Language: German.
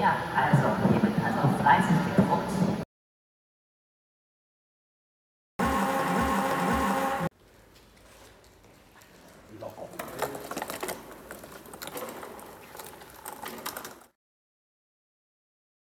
Ja, also, hier wird also fleißig gedruckt. Locker.